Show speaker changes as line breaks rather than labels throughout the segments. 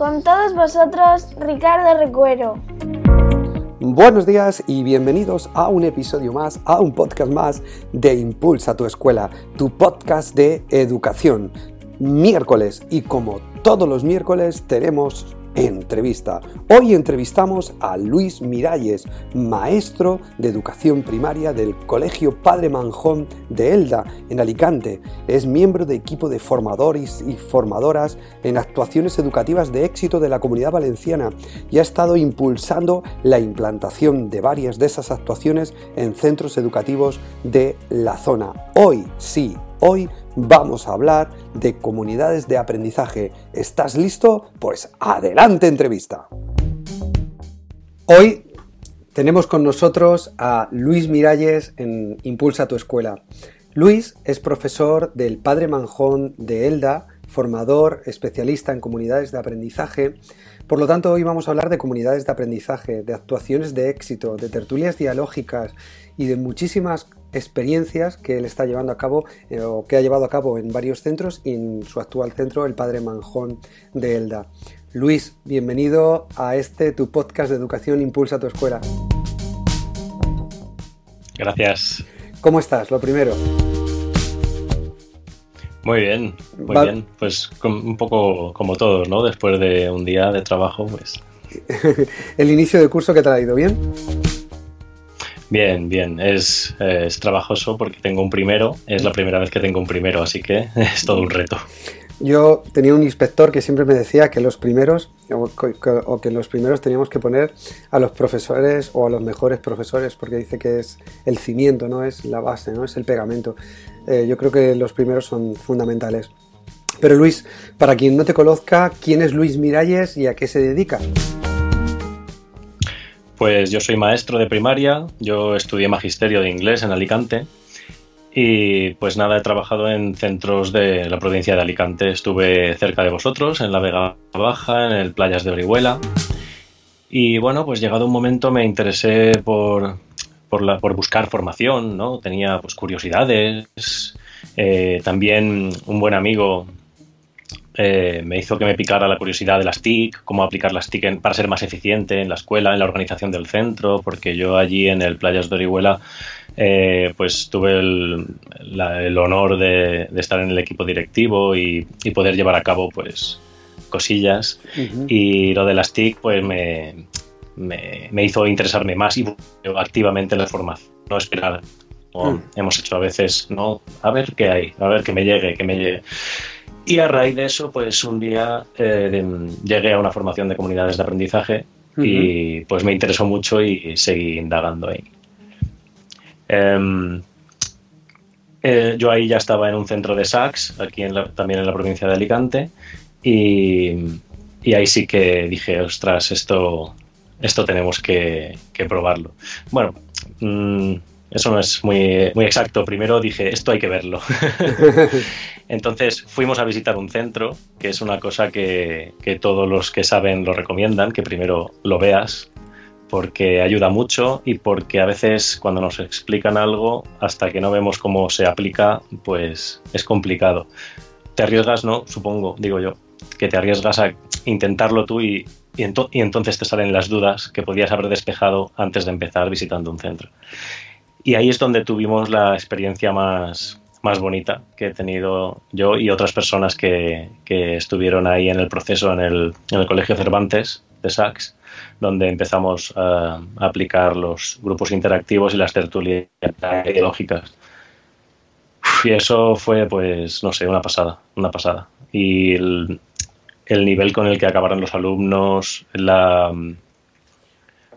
Con todos vosotros, Ricardo Recuero.
Buenos días y bienvenidos a un episodio más, a un podcast más de Impulsa tu escuela, tu podcast de educación. Miércoles y como todos los miércoles tenemos entrevista. Hoy entrevistamos a Luis Miralles, maestro de educación primaria del Colegio Padre Manjón de Elda, en Alicante. Es miembro de equipo de formadores y formadoras en actuaciones educativas de éxito de la comunidad valenciana y ha estado impulsando la implantación de varias de esas actuaciones en centros educativos de la zona. Hoy sí, hoy vamos a hablar de comunidades de aprendizaje. ¿Estás listo? Pues adelante entrevista. Hoy tenemos con nosotros a Luis Miralles en Impulsa tu escuela. Luis es profesor del Padre Manjón de Elda, formador, especialista en comunidades de aprendizaje. Por lo tanto, hoy vamos a hablar de comunidades de aprendizaje, de actuaciones de éxito, de tertulias dialógicas y de muchísimas experiencias que él está llevando a cabo eh, o que ha llevado a cabo en varios centros y en su actual centro, el Padre Manjón de Elda. Luis, bienvenido a este tu podcast de educación Impulsa tu escuela.
Gracias.
¿Cómo estás? Lo primero.
Muy bien, muy bien. Pues un poco como todos, ¿no? Después de un día de trabajo, pues.
¿El inicio de curso que te ha ido bien?
Bien, bien. Es, es, trabajoso porque tengo un primero. Es la primera vez que tengo un primero, así que es todo un reto.
Yo tenía un inspector que siempre me decía que los primeros, o que los primeros teníamos que poner a los profesores o a los mejores profesores, porque dice que es el cimiento, no es la base, no es el pegamento. Eh, yo creo que los primeros son fundamentales. Pero Luis, para quien no te conozca, ¿quién es Luis Miralles y a qué se dedica?
Pues yo soy maestro de primaria, yo estudié magisterio de inglés en Alicante y pues nada, he trabajado en centros de la provincia de Alicante. Estuve cerca de vosotros, en la Vega Baja, en el Playas de Orihuela. Y bueno, pues llegado un momento me interesé por, por, buscar formación, ¿no? Tenía pues curiosidades. Eh, también un buen amigo eh, me hizo que me picara la curiosidad de las TIC, cómo aplicar las TIC para ser más eficiente en la escuela, en la organización del centro, porque yo allí en el Playas de Orihuela eh, pues tuve el, honor de, estar en el equipo directivo y, poder llevar a cabo pues cosillas y lo de las TIC pues me, me, hizo interesarme más y activamente en la formación, no esperar como mm. hemos hecho a veces, no, a ver qué hay, a ver que me llegue, que me llegue. Y a raíz de eso, pues un día eh, llegué a una formación de comunidades de aprendizaje y pues me interesó mucho y seguí indagando ahí. Em, eh, yo ahí ya estaba en un centro de SACS, aquí también en la provincia de Alicante, y, ahí sí que dije, ostras, esto, esto tenemos que, probarlo. Bueno, mm, eso no es muy, muy exacto. Primero dije, esto hay que verlo. Entonces fuimos a visitar un centro, que es una cosa que, todos los que saben lo recomiendan, que primero lo veas, porque ayuda mucho y porque a veces cuando nos explican algo, hasta que no vemos cómo se aplica, pues es complicado. Te arriesgas, ¿no? Supongo, digo yo, que te arriesgas a intentarlo tú y, y entonces te salen las dudas que podías haber despejado antes de empezar visitando un centro. Y ahí es donde tuvimos la experiencia más, más bonita que he tenido yo y otras personas que, que estuvieron ahí en el proceso en el, en el Colegio Cervantes de Sachs, donde empezamos a, aplicar los grupos interactivos y las tertulias ideológicas. Y eso fue, pues, no sé, una pasada, una pasada. Y el, el nivel con el que acabaron los alumnos, la,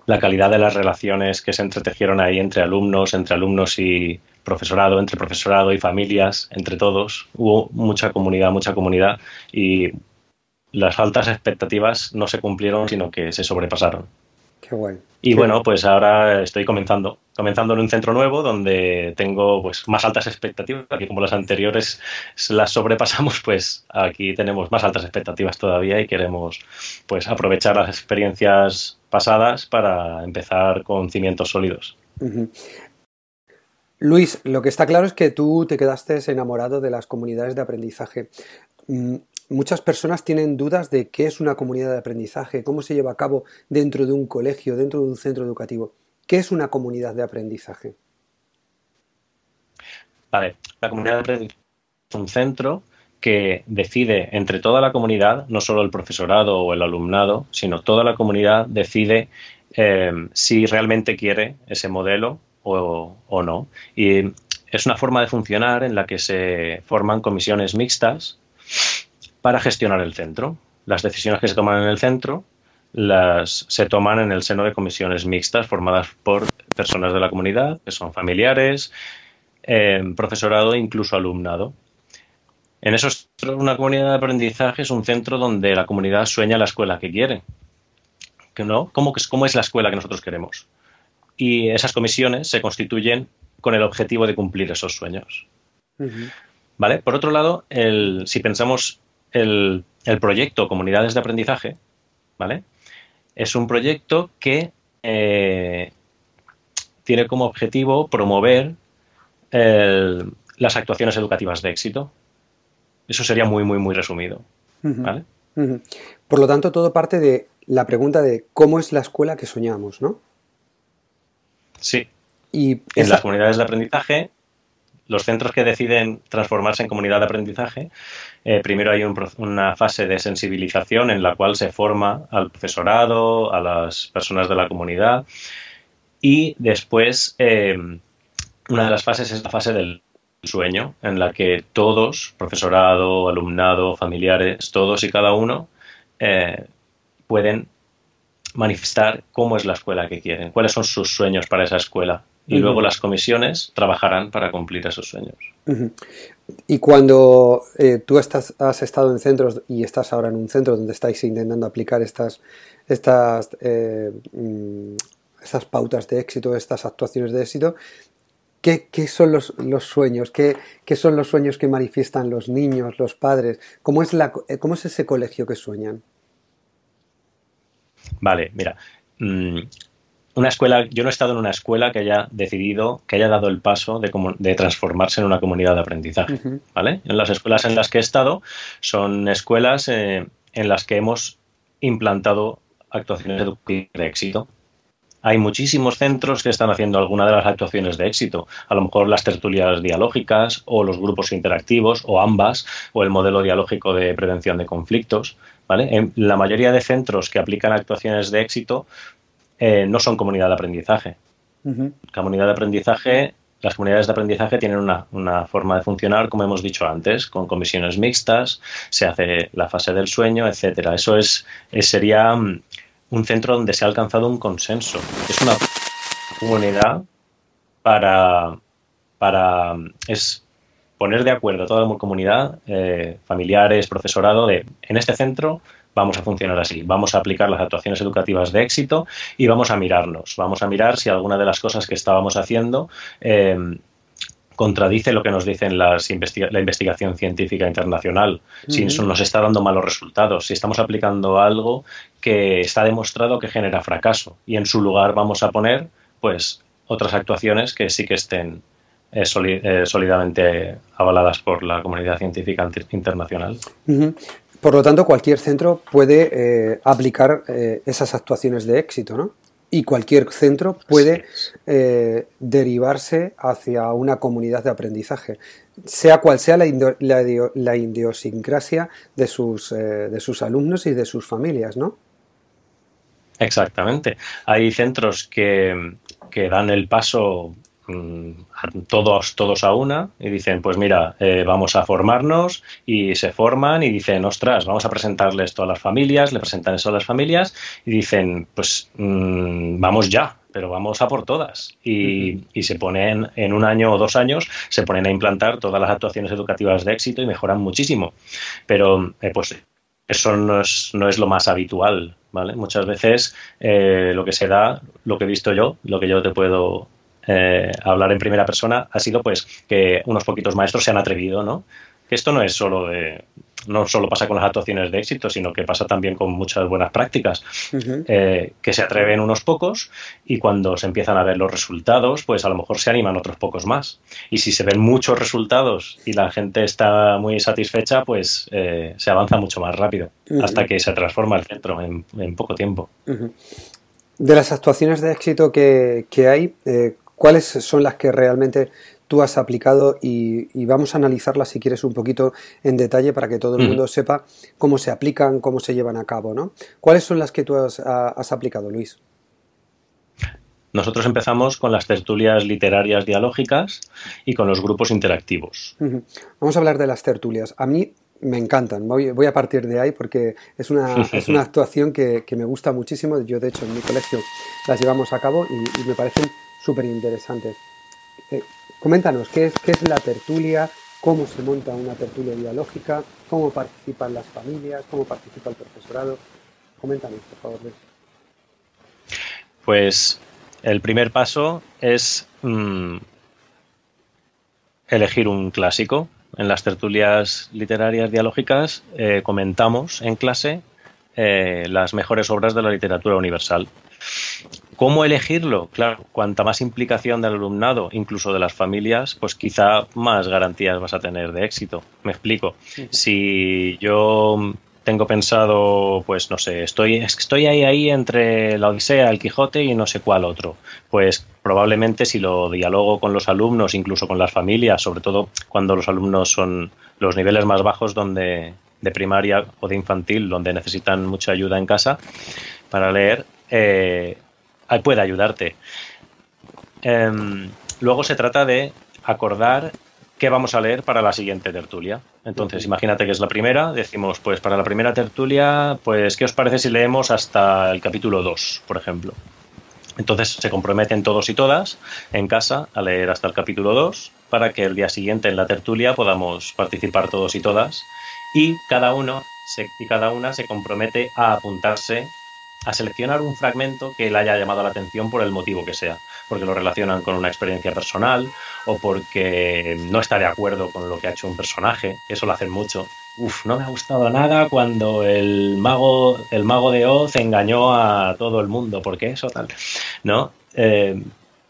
la calidad de las relaciones que se entretejieron ahí entre alumnos, entre alumnos y profesorado, entre profesorado y familias, entre todos. Hubo mucha comunidad, mucha comunidad y las altas expectativas no se cumplieron, sino que se sobrepasaron.
Qué guay.
Y bueno, pues ahora estoy comenzando, comenzando en un centro nuevo donde tengo pues más altas expectativas, aquí como las anteriores las sobrepasamos, pues aquí tenemos más altas expectativas todavía y queremos pues aprovechar las experiencias pasadas para empezar con cimientos sólidos.
Luis, lo que está claro es que tú te quedaste enamorado de las comunidades de aprendizaje. Mm, muchas personas tienen dudas de qué es una comunidad de aprendizaje, cómo se lleva a cabo dentro de un colegio, dentro de un centro educativo. ¿Qué es una comunidad de aprendizaje?
Vale, la comunidad de aprendizaje es un centro que decide entre toda la comunidad, no solo el profesorado o el alumnado, sino toda la comunidad decide eh, si realmente quiere ese modelo o no. Y es una forma de funcionar en la que se forman comisiones mixtas para gestionar el centro. Las decisiones que se toman en el centro las se toman en el seno de comisiones mixtas formadas por personas de la comunidad, que son familiares, eh, profesorado e incluso alumnado. En eso una comunidad de aprendizaje es un centro donde la comunidad sueña la escuela que quiere. ¿no? ¿Cómo, ¿Cómo es la escuela que nosotros queremos? Y esas comisiones se constituyen con el objetivo de cumplir esos sueños. ¿Vale? Por otro lado, el, si pensamos el, proyecto Comunidades de Aprendizaje, ¿vale? Es un proyecto que eh, tiene como objetivo promover las actuaciones educativas de éxito. Eso sería muy, muy, muy resumido. ¿vale?
Por lo tanto, todo parte de la pregunta de cómo es la escuela que soñamos, ¿no?
Sí. Y en las comunidades de aprendizaje los centros que deciden transformarse en comunidad de aprendizaje, eh, primero hay una fase de sensibilización en la cual se forma al profesorado, a las personas de la comunidad y después eh, una de las fases es la fase del sueño, en la que todos, profesorado, alumnado, familiares, todos y cada uno eh, pueden manifestar cómo es la escuela que quieren, cuáles son sus sueños para esa escuela. Y luego las comisiones trabajarán para cumplir esos sueños.
Y cuando eh, tú estás, has estado en centros y estás ahora en un centro donde estáis intentando aplicar estas, estas, eh, mm, estas pautas de éxito, estas actuaciones de éxito, ¿qué, son los, sueños? ¿Qué, son los sueños que manifiestan los niños, los padres? ¿Cómo es, la, cómo es ese colegio que sueñan?
Vale, mira. Una escuela, yo no he estado en una escuela que haya decidido, que haya dado el paso de, de transformarse en una comunidad de aprendizaje. ¿vale? En las escuelas en las que he estado son escuelas eh, en las que hemos implantado actuaciones educativas de éxito. Hay muchísimos centros que están haciendo alguna de las actuaciones de éxito, a lo mejor las tertulias dialógicas o los grupos interactivos o ambas, o el modelo dialógico de prevención de conflictos. ¿vale? En la mayoría de centros que aplican actuaciones de éxito eh, no son comunidad de aprendizaje. Comunidad de aprendizaje, las comunidades de aprendizaje tienen una, forma de funcionar, como hemos dicho antes, con comisiones mixtas, se hace la fase del sueño, etcétera. Eso es, sería mm, un centro donde se ha alcanzado un consenso. Es una comunidad para, para es poner de acuerdo a toda la comunidad, eh, familiares, profesorado, de en este centro vamos a funcionar así. Vamos a aplicar las actuaciones educativas de éxito y vamos a mirarnos. Vamos a mirar si alguna de las cosas que estábamos haciendo eh, contradice lo que nos dice las la investigación científica internacional, si nos está dando malos resultados, si estamos aplicando algo que está demostrado que genera fracaso y en su lugar vamos a poner pues otras actuaciones que sí que estén eh, eh, sólidamente avaladas por la comunidad científica internacional.
Por lo tanto, cualquier centro puede eh, aplicar eh, esas actuaciones de éxito, ¿no? Y cualquier centro puede eh, derivarse hacia una comunidad de aprendizaje, sea cual sea la, idiosincrasia de sus, de sus alumnos y de sus familias, ¿no?
Exactamente. Hay centros que, que dan el paso todos, todos a una y dicen, pues mira, eh, vamos a formarnos y se forman y dicen, ostras, vamos a presentarle esto a las familias, le presentan eso a las familias y dicen, pues mm, vamos ya, pero vamos a por todas. Y, se ponen, en un año o dos años, se ponen a implantar todas las actuaciones educativas de éxito y mejoran muchísimo. Pero, eh, pues eso no es, no es lo más habitual, ¿vale? Muchas veces eh, lo que se da, lo que he visto yo, lo que yo te puedo eh, hablar en primera persona, ha sido pues que unos poquitos maestros se han atrevido, ¿no? Que esto no es solo de, no solo pasa con las actuaciones de éxito, sino que pasa también con muchas buenas prácticas, eh, que se atreven unos pocos y cuando se empiezan a ver los resultados, pues a lo mejor se animan otros pocos más. Y si se ven muchos resultados y la gente está muy satisfecha, pues eh, se avanza mucho más rápido, hasta que se transforma el centro en, poco tiempo.
De las actuaciones de éxito que, hay, eh, ¿cuáles son las que realmente tú has aplicado y, vamos a analizarlas si quieres un poquito en detalle para que todo el mundo sepa cómo se aplican, cómo se llevan a cabo, ¿no? ¿Cuáles son las que tú has, aplicado, Luis?
Nosotros empezamos con las tertulias literarias dialógicas y con los grupos interactivos.
Vamos a hablar de las tertulias. A mí me encantan. Voy, voy, a partir de ahí porque es una, es una actuación que, me gusta muchísimo. Yo, de hecho, en mi colegio las llevamos a cabo y, y me parecen súper interesantes. Eh, coméntanos, ¿qué es, ¿qué es la tertulia? ¿Cómo se monta una tertulia dialógica? ¿Cómo participan las familias? ¿Cómo participa el profesorado? Coméntanos, por favor, Luis.
Pues el primer paso es mm, elegir un clásico. En las tertulias literarias dialógicas eh, comentamos en clase eh, las mejores obras de la literatura universal. ¿Cómo elegirlo? Claro, cuanta más implicación del alumnado, incluso de las familias, pues quizá más garantías vas a tener de éxito. Me explico. Si yo tengo pensado, pues no sé, estoy, estoy ahí, ahí entre la Odisea, el Quijote y no sé cuál otro. Pues probablemente si lo dialogo con los alumnos, incluso con las familias, sobre todo cuando los alumnos son los niveles más bajos donde de primaria o de infantil, donde necesitan mucha ayuda en casa para leer, eh, puede ayudarte. Em, luego se trata de acordar qué vamos a leer para la siguiente tertulia. Entonces, imagínate que es la primera, decimos, pues para la primera tertulia, pues, ¿qué os parece si leemos hasta el capítulo 2, por ejemplo? Entonces se comprometen todos y todas en casa a leer hasta el capítulo 2 para que el día siguiente en la tertulia podamos participar todos y todas y cada uno y cada una se compromete a apuntarse a seleccionar un fragmento que le haya llamado la atención por el motivo que sea, porque lo relacionan con una experiencia personal o porque no está de acuerdo con lo que ha hecho un personaje, eso lo hacen mucho. Uf, no me ha gustado nada cuando el mago, el mago de Oz engañó a todo el mundo, porque eso tal, ¿no? Eh,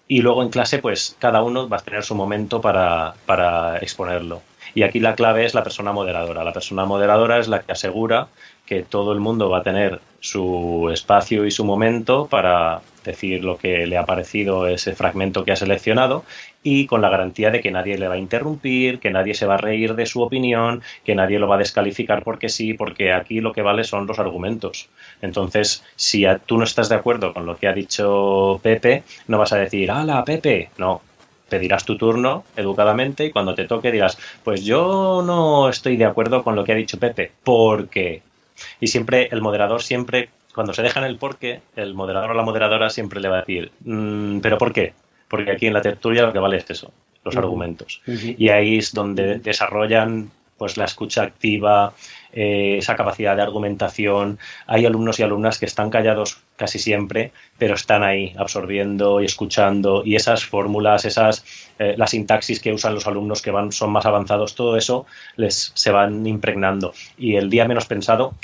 y luego en clase, pues cada uno va a tener su momento para, para exponerlo. Y aquí la clave es la persona moderadora. La persona moderadora es la que asegura que todo el mundo va a tener su espacio y su momento para decir lo que le ha parecido ese fragmento que ha seleccionado y con la garantía de que nadie le va a interrumpir, que nadie se va a reír de su opinión, que nadie lo va a descalificar porque sí, porque aquí lo que vale son los argumentos. Entonces, si tú no estás de acuerdo con lo que ha dicho Pepe, no vas a decir, ¡Hala, Pepe! No, pedirás tu turno educadamente y cuando te toque dirás, pues yo no estoy de acuerdo con lo que ha dicho Pepe, porque y siempre el moderador siempre, cuando se deja en el porqué, el moderador o la moderadora siempre le va a decir, mm, ¿pero por qué? Porque aquí en la tertulia lo que vale es eso, los argumentos. Y ahí es donde desarrollan pues la escucha activa, eh, esa capacidad de argumentación. Hay alumnos y alumnas que están callados casi siempre, pero están ahí absorbiendo y escuchando y esas fórmulas, esas eh, la sintaxis que usan los alumnos que van son más avanzados, todo eso les se van impregnando y el día menos pensado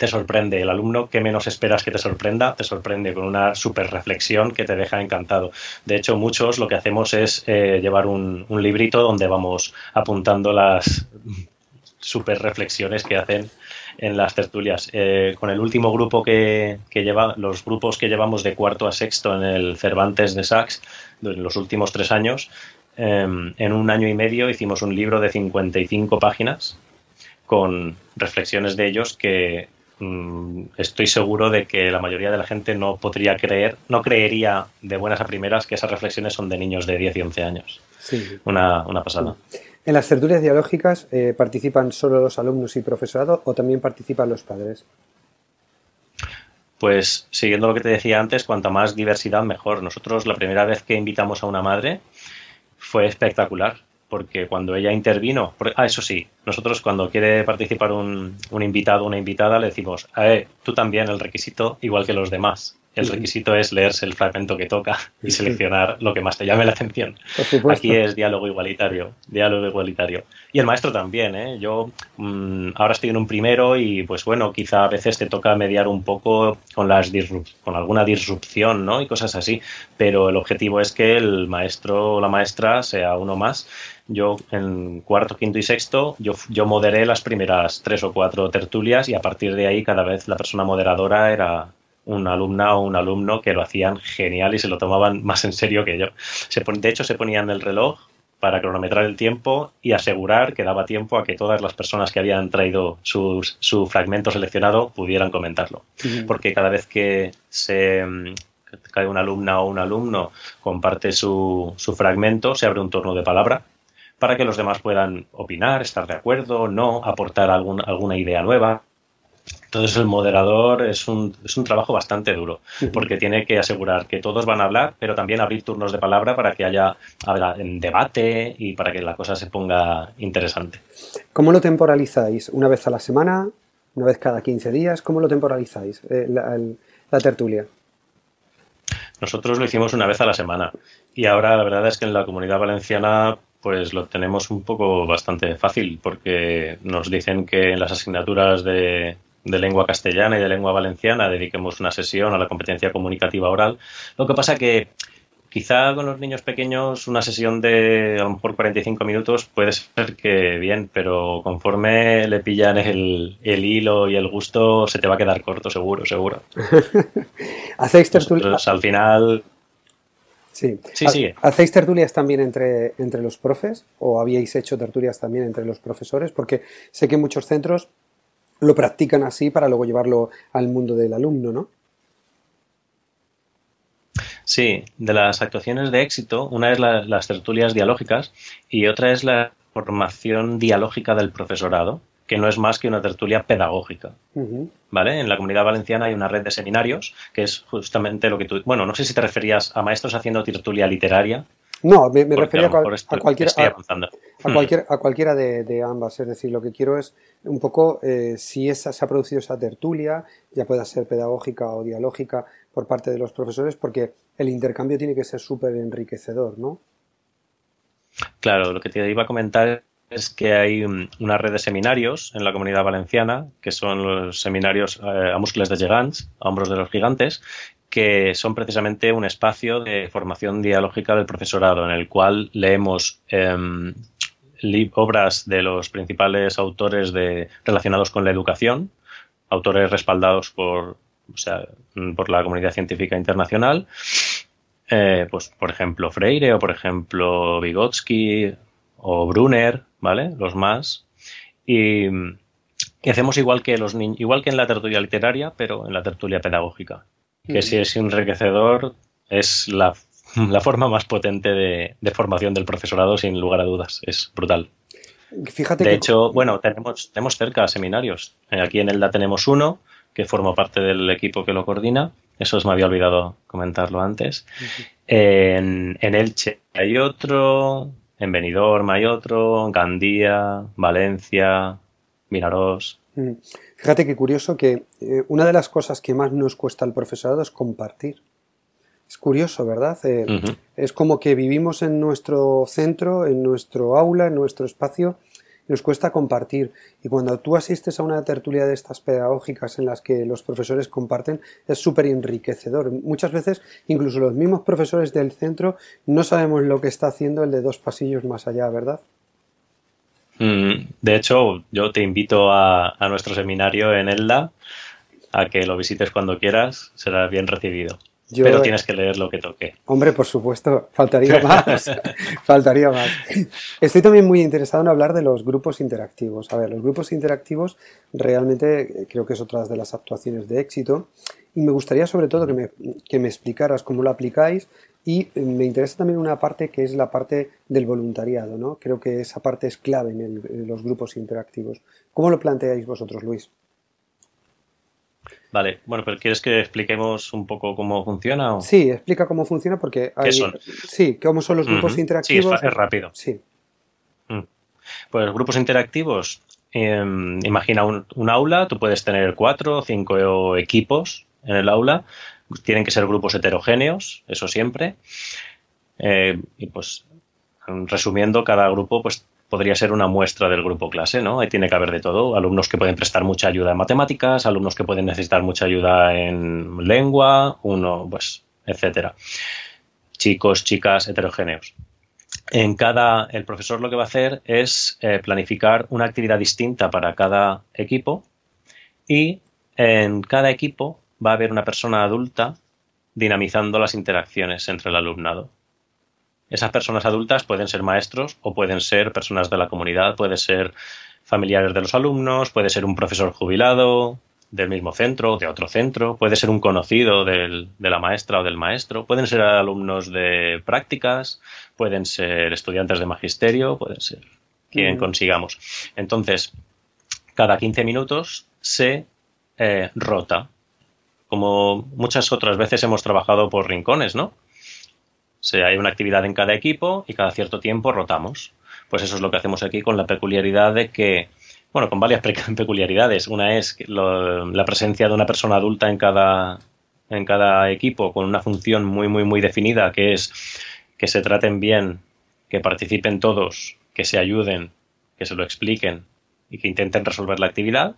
te sorprende. El alumno que menos esperas que te sorprenda, te sorprende con una super reflexión que te deja encantado. De hecho, muchos lo que hacemos es eh, llevar un, librito donde vamos apuntando las super reflexiones que hacen en las tertulias. Eh, con el último grupo que, lleva, los grupos que llevamos de cuarto a sexto en el Cervantes de Sachs, en los últimos tres años, em, en un año y medio hicimos un libro de 55 páginas con reflexiones de ellos que Mm, estoy seguro de que la mayoría de la gente no podría creer, no creería de buenas a primeras que esas reflexiones son de niños de 10 y 11 años. Sí. Una, pasada.
¿En las tertulias dialógicas eh, participan solo los alumnos y profesorado o también participan los padres?
Pues siguiendo lo que te decía antes, cuanta más diversidad mejor. Nosotros la primera vez que invitamos a una madre fue espectacular porque cuando ella intervino, ah, eso sí, nosotros cuando quiere participar un, un invitado o una invitada le decimos, eh, tú también el requisito igual que los demás. El requisito es leerse el fragmento que toca y seleccionar lo que más te llame la atención. Aquí es diálogo igualitario, diálogo igualitario. Y el maestro también, ¿eh? Yo mm, ahora estoy en un primero y pues bueno, quizá a veces te toca mediar un poco con las con alguna disrupción, ¿no? Y cosas así, pero el objetivo es que el maestro o la maestra sea uno más yo en cuarto, quinto y sexto, yo, yo moderé las primeras tres o cuatro tertulias y a partir de ahí cada vez la persona moderadora era una alumna o un alumno que lo hacían genial y se lo tomaban más en serio que yo. Se, de hecho, se ponían el reloj para cronometrar el tiempo y asegurar que daba tiempo a que todas las personas que habían traído su, su fragmento seleccionado pudieran comentarlo. Porque cada vez que se cae una alumna o un alumno comparte su, su fragmento, se abre un turno de palabra para que los demás puedan opinar, estar de acuerdo, no, aportar algún, alguna idea nueva. Entonces el moderador es un, es un trabajo bastante duro, porque tiene que asegurar que todos van a hablar, pero también abrir turnos de palabra para que haya, debate y para que la cosa se ponga interesante.
¿Cómo lo temporalizáis? ¿Una vez a la semana? ¿Una vez cada 15 días? ¿Cómo lo temporalizáis, eh, la tertulia?
Nosotros lo hicimos una vez a la semana y ahora la verdad es que en la comunidad valenciana pues lo tenemos un poco bastante fácil porque nos dicen que en las asignaturas de, lengua castellana y de lengua valenciana dediquemos una sesión a la competencia comunicativa oral. Lo que pasa que quizá con los niños pequeños una sesión de a lo mejor 45 minutos puede ser que bien, pero conforme le pillan el, el hilo y el gusto se te va a quedar corto seguro, seguro.
¿Hacéis
al final
Sí. sí, ¿Hacéis tertulias también entre, entre los profes o habíais hecho tertulias también entre los profesores? Porque sé que muchos centros lo practican así para luego llevarlo al mundo del alumno, ¿no?
Sí, de las actuaciones de éxito, una es las tertulias dialógicas y otra es la formación dialógica del profesorado que no es más que una tertulia pedagógica. ¿Vale? En la comunidad valenciana hay una red de seminarios, que es justamente lo que tú. Bueno, no sé si te referías a maestros haciendo tertulia literaria.
No, me, refería a, cualquiera, a, cualquiera de, ambas. Es decir, lo que quiero es un poco eh, si esa, se ha producido esa tertulia, ya pueda ser pedagógica o dialógica por parte de los profesores, porque el intercambio tiene que ser súper enriquecedor, ¿no?
Claro, lo que te iba a comentar es que hay una red de seminarios en la comunidad valenciana, que son los seminarios eh, a músculos de gigants, a hombros de los gigantes, que son precisamente un espacio de formación dialógica del profesorado, en el cual leemos em, obras de los principales autores de, relacionados con la educación, autores respaldados por, por la comunidad científica internacional, eh, pues por ejemplo Freire o por ejemplo Vygotsky o Brunner, ¿vale? Los más. Y, hacemos igual que los igual que en la tertulia literaria, pero en la tertulia pedagógica. Que si es enriquecedor, es la, forma más potente de, formación del profesorado, sin lugar a dudas. Es brutal.
Fíjate
de hecho, bueno, tenemos, tenemos cerca seminarios. Aquí en Elda tenemos uno, que forma parte del equipo que lo coordina. Eso os me había olvidado comentarlo antes. en, en Elche hay otro, en Benidorm hay otro, en Gandía, Valencia, Miraros.
Mm. Fíjate qué curioso que eh, una de las cosas que más nos cuesta al profesorado es compartir. Es curioso, ¿verdad? Eh, es como que vivimos en nuestro centro, en nuestro aula, en nuestro espacio, nos cuesta compartir. Y cuando tú asistes a una tertulia de estas pedagógicas en las que los profesores comparten, es súper enriquecedor. Muchas veces, incluso los mismos profesores del centro no sabemos lo que está haciendo el de dos pasillos más allá, ¿verdad?
Mm, de hecho, yo te invito a, a nuestro seminario en Elda a que lo visites cuando quieras, será bien recibido. Pero tienes que leer lo que toque.
Hombre, por supuesto, faltaría más. faltaría más. Estoy también muy interesado en hablar de los grupos interactivos. A ver, los grupos interactivos realmente eh, creo que es otra de las actuaciones de éxito. Y me gustaría sobre todo que me, que me explicaras cómo lo aplicáis y eh, me interesa también una parte que es la parte del voluntariado, ¿no? Creo que esa parte es clave en los grupos interactivos. ¿Cómo lo planteáis vosotros, Luis?
Vale, bueno, pero ¿quieres que expliquemos un poco cómo funciona?
Sí, explica cómo funciona porque hay...
¿Qué son?
Sí, cómo son los grupos interactivos.
Sí, es, rápido.
Sí.
Mm. Pues grupos interactivos, imagina un, aula, tú puedes tener cuatro o cinco equipos en el aula, tienen que ser grupos heterogéneos, eso siempre. Eh, y pues, resumiendo, cada grupo pues podría ser una muestra del grupo clase, ¿no? Ahí tiene que haber de todo. Alumnos que pueden prestar mucha ayuda en matemáticas, alumnos que pueden necesitar mucha ayuda en lengua, uno, pues, etcétera. Chicos, chicas, heterogéneos. En cada, el profesor lo que va a hacer es eh, planificar una actividad distinta para cada equipo y en cada equipo va a haber una persona adulta dinamizando las interacciones entre el alumnado. Esas personas adultas pueden ser maestros o pueden ser personas de la comunidad, puede ser familiares de los alumnos, puede ser un profesor jubilado del mismo centro o de otro centro, puede ser un conocido de la maestra o del maestro, pueden ser alumnos de prácticas, pueden ser estudiantes de magisterio, pueden ser quien mm. consigamos. Entonces, cada 15 minutos se eh, rota, como muchas otras veces hemos trabajado por rincones, ¿no? Sea, hay una actividad en cada equipo y cada cierto tiempo rotamos. Pues eso es lo que hacemos aquí con la peculiaridad de que, bueno, con varias peculiaridades. Una es la presencia de una persona adulta en cada, en cada equipo con una función muy, muy, muy definida, que es que se traten bien, que participen todos, que se ayuden, que se lo expliquen y que intenten resolver la actividad.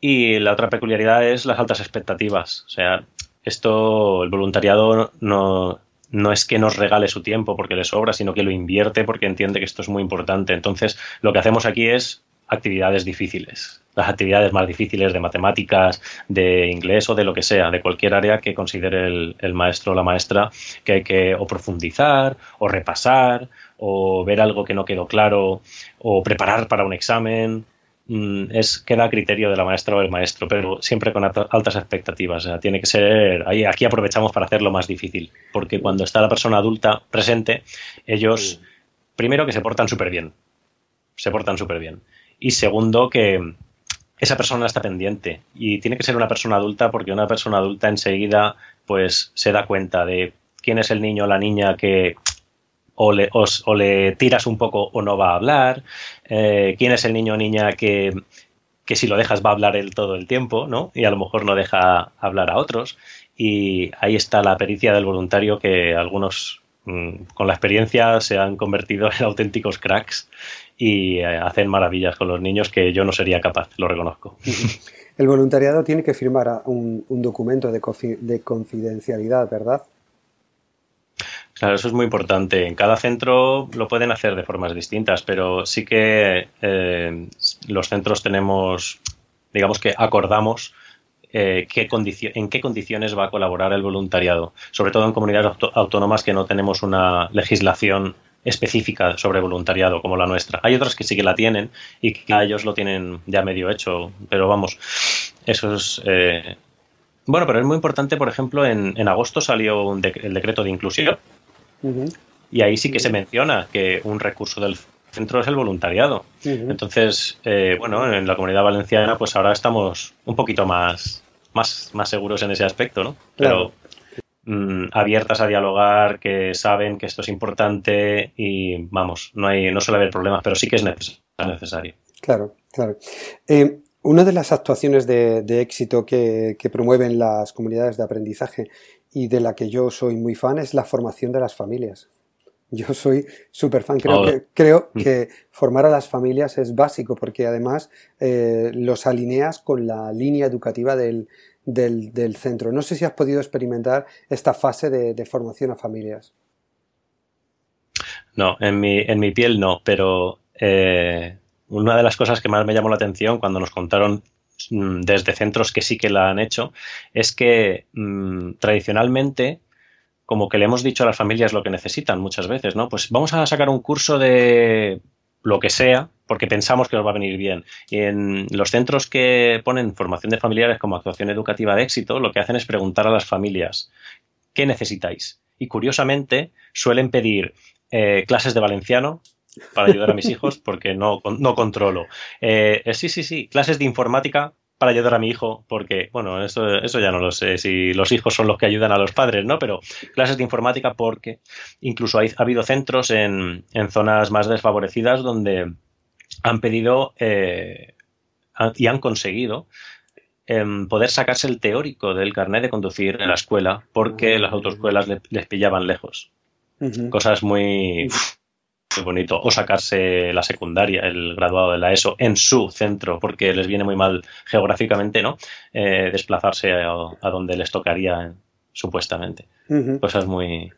Y la otra peculiaridad es las altas expectativas. O sea, esto, el voluntariado no, no es que nos regale su tiempo porque le sobra, sino que lo invierte porque entiende que esto es muy importante. Entonces, lo que hacemos aquí es actividades difíciles, las actividades más difíciles de matemáticas, de inglés o de lo que sea, de cualquier área que considere el, maestro o la maestra que hay que o profundizar o repasar o ver algo que no quedó claro o preparar para un examen es queda a criterio de la maestra o el maestro, pero siempre con altas expectativas. tiene que ser. Ahí, aquí aprovechamos para hacerlo más difícil, porque cuando está la persona adulta presente, ellos, primero, que se portan súper bien. Se portan súper bien. Y segundo, que esa persona está pendiente. Y tiene que ser una persona adulta, porque una persona adulta enseguida, pues, se da cuenta de quién es el niño o la niña que o le, o, le tiras un poco o no va a hablar, eh, quién es el niño o niña que, que, si lo dejas va a hablar él todo el tiempo, ¿no? Y a lo mejor no deja hablar a otros. Y ahí está la pericia del voluntario que algunos mm, con la experiencia se han convertido en auténticos cracks y eh, hacen maravillas con los niños que yo no sería capaz, lo reconozco.
El voluntariado tiene que firmar un, documento de confidencialidad, ¿verdad?
Eso es muy importante. En cada centro lo pueden hacer de formas distintas, pero sí que eh, los centros tenemos, digamos que acordamos eh, qué en qué condiciones va a colaborar el voluntariado, sobre todo en comunidades autónomas que no tenemos una legislación específica sobre voluntariado como la nuestra. Hay otras que sí que la tienen y que ellos lo tienen ya medio hecho, pero vamos, eso es... Eh, bueno, pero es muy importante, por ejemplo, en, en agosto salió el decreto de inclusión y ahí sí que se menciona que un recurso del centro es el voluntariado. Entonces, eh, bueno, en la comunidad valenciana, pues ahora estamos un poquito más, más, más seguros en ese aspecto, ¿no? Pero mm, abiertas a dialogar, que saben que esto es importante y vamos, no hay, no suele haber problemas, pero sí que es necesario.
Claro, claro. Eh, una de las actuaciones de, éxito que, que, promueven las comunidades de aprendizaje y de la que yo soy muy fan es la formación de las familias. Yo soy súper fan. Creo, que, creo mm. que formar a las familias es básico porque además eh, los alineas con la línea educativa del, del, centro. No sé si has podido experimentar esta fase de, formación a familias.
No, en mi, en mi piel no, pero eh, una de las cosas que más me llamó la atención cuando nos contaron desde centros que sí que la han hecho, es que mm, tradicionalmente como que le hemos dicho a las familias lo que necesitan muchas veces, ¿no? Pues vamos a sacar un curso de lo que sea, porque pensamos que nos va a venir bien. Y en los centros que ponen formación de familiares como actuación educativa de éxito, lo que hacen es preguntar a las familias, ¿qué necesitáis? Y curiosamente suelen pedir eh, clases de valenciano, para ayudar a mis hijos porque no, no controlo. Eh, sí, sí, sí, clases de informática para ayudar a mi hijo, porque, bueno, eso, eso ya no lo sé, si los hijos son los que ayudan a los padres, ¿no? Pero clases de informática porque incluso ha habido centros en, en zonas más desfavorecidas donde han pedido eh, y han conseguido em, poder sacarse el teórico del carnet de conducir en la escuela porque las autoescuelas les pillaban lejos. Cosas muy, muy bonito. O sacarse la secundaria, el graduado de la ESO, en su centro, porque les viene muy mal geográficamente, ¿no? Eh, desplazarse a, donde les tocaría supuestamente. Cosas muy,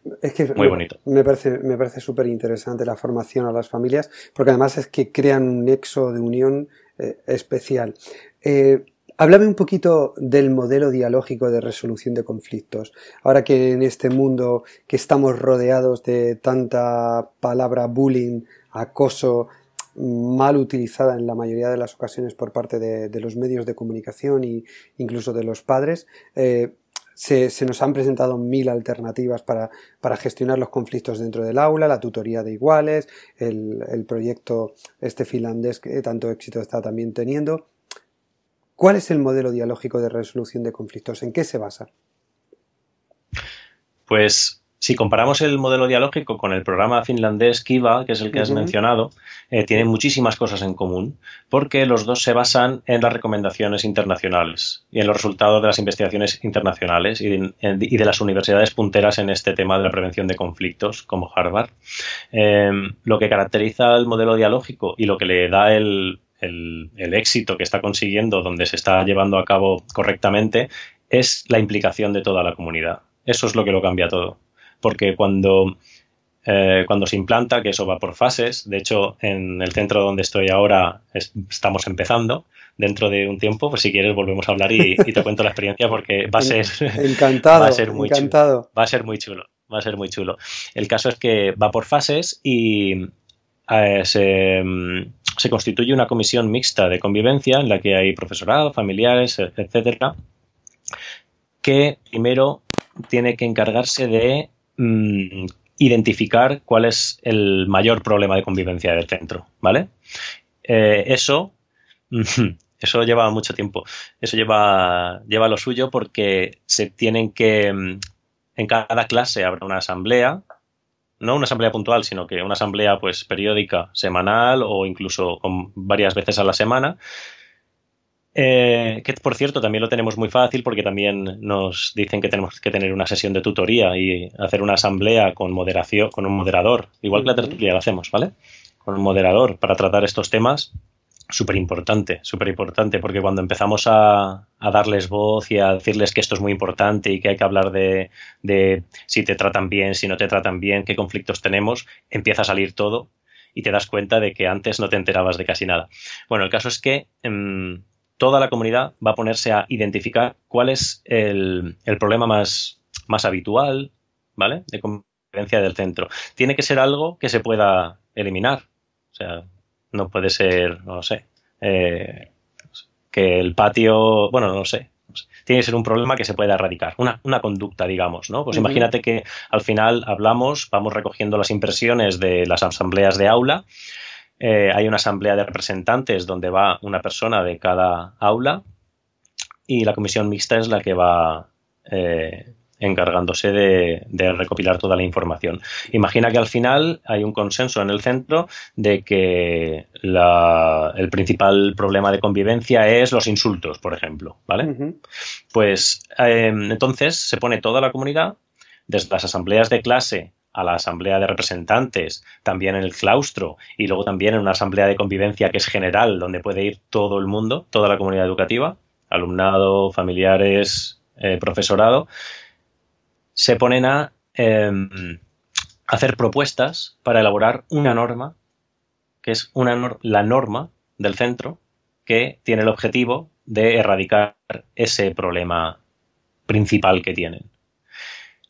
muy bonito.
Me parece, me parece súper interesante la formación a las familias, porque además es que crean un nexo de unión eh, especial. Eh, Háblame un poquito del modelo dialógico de resolución de conflictos. Ahora que en este mundo que estamos rodeados de tanta palabra bullying, acoso, mal utilizada en la mayoría de las ocasiones por parte de, los medios de comunicación e incluso de los padres, eh, se, nos han presentado mil alternativas para, gestionar los conflictos dentro del aula, la tutoría de iguales, el, el proyecto este finlandés que tanto éxito está también teniendo. ¿Cuál es el modelo dialógico de resolución de conflictos? ¿En qué se basa?
Pues si comparamos el modelo dialógico con el programa finlandés Kiva, que es el que has mencionado, eh, tienen muchísimas cosas en común, porque los dos se basan en las recomendaciones internacionales y en los resultados de las investigaciones internacionales y de, las universidades punteras en este tema de la prevención de conflictos, como Harvard. Eh, lo que caracteriza el modelo dialógico y lo que le da el, el, éxito que está consiguiendo, donde se está llevando a cabo correctamente, es la implicación de toda la comunidad. Eso es lo que lo cambia todo. Porque cuando, eh, cuando se implanta, que eso va por fases, de hecho, en el centro donde estoy ahora estamos empezando, dentro de un tiempo, pues si quieres volvemos a hablar y, te cuento la experiencia porque va a ser,
encantado, va a ser muy encantado.
Va a ser muy chulo, va a ser muy chulo. El caso es que va por fases y eh, se, se constituye una comisión mixta de convivencia en la que hay profesorado, familiares, etcétera, que primero tiene que encargarse de mm, identificar cuál es el mayor problema de convivencia del centro, ¿vale? Eh, eso, eso lleva mucho tiempo. Eso lleva, lleva lo suyo porque se tienen que, mm, en cada clase habrá una asamblea no una asamblea puntual, sino que una asamblea pues periódica, semanal o incluso con varias veces a la semana. Eh, que por cierto también lo tenemos muy fácil porque también nos dicen que tenemos que tener una sesión de tutoría y hacer una asamblea con moderación, con un moderador, igual que la tertulia la hacemos, ¿vale? Con un moderador para tratar estos temas súper importante, súper importante, porque cuando empezamos a, darles voz y a decirles que esto es muy importante y que hay que hablar de, si te tratan bien, si no te tratan bien, qué conflictos tenemos, empieza a salir todo y te das cuenta de que antes no te enterabas de casi nada. Bueno, el caso es que em, toda la comunidad va a ponerse a identificar cuál es el, el problema más, más habitual, ¿vale? De convivencia del centro. Tiene que ser algo que se pueda eliminar. O sea, no puede ser, no sé, eh, que el patio, bueno, no sé, tiene que ser un problema que se pueda erradicar, una, conducta, digamos, ¿no? Pues imagínate que al final hablamos, vamos recogiendo las impresiones de las asambleas de aula, eh, hay una asamblea de representantes donde va una persona de cada aula y la comisión mixta es la que va eh, encargándose de, recopilar toda la información. Imagina que al final hay un consenso en el centro de que el principal problema de convivencia es los insultos, por ejemplo, ¿vale? Pues em, entonces se pone toda la comunidad, desde las asambleas de clase a la asamblea de representantes, también en el claustro y luego también en una asamblea de convivencia que es general, donde puede ir todo el mundo, toda la comunidad educativa, alumnado, familiares, eh, profesorado, se ponen a em, hacer propuestas para elaborar una norma, que es una la norma del centro, que tiene el objetivo de erradicar ese problema principal que tienen.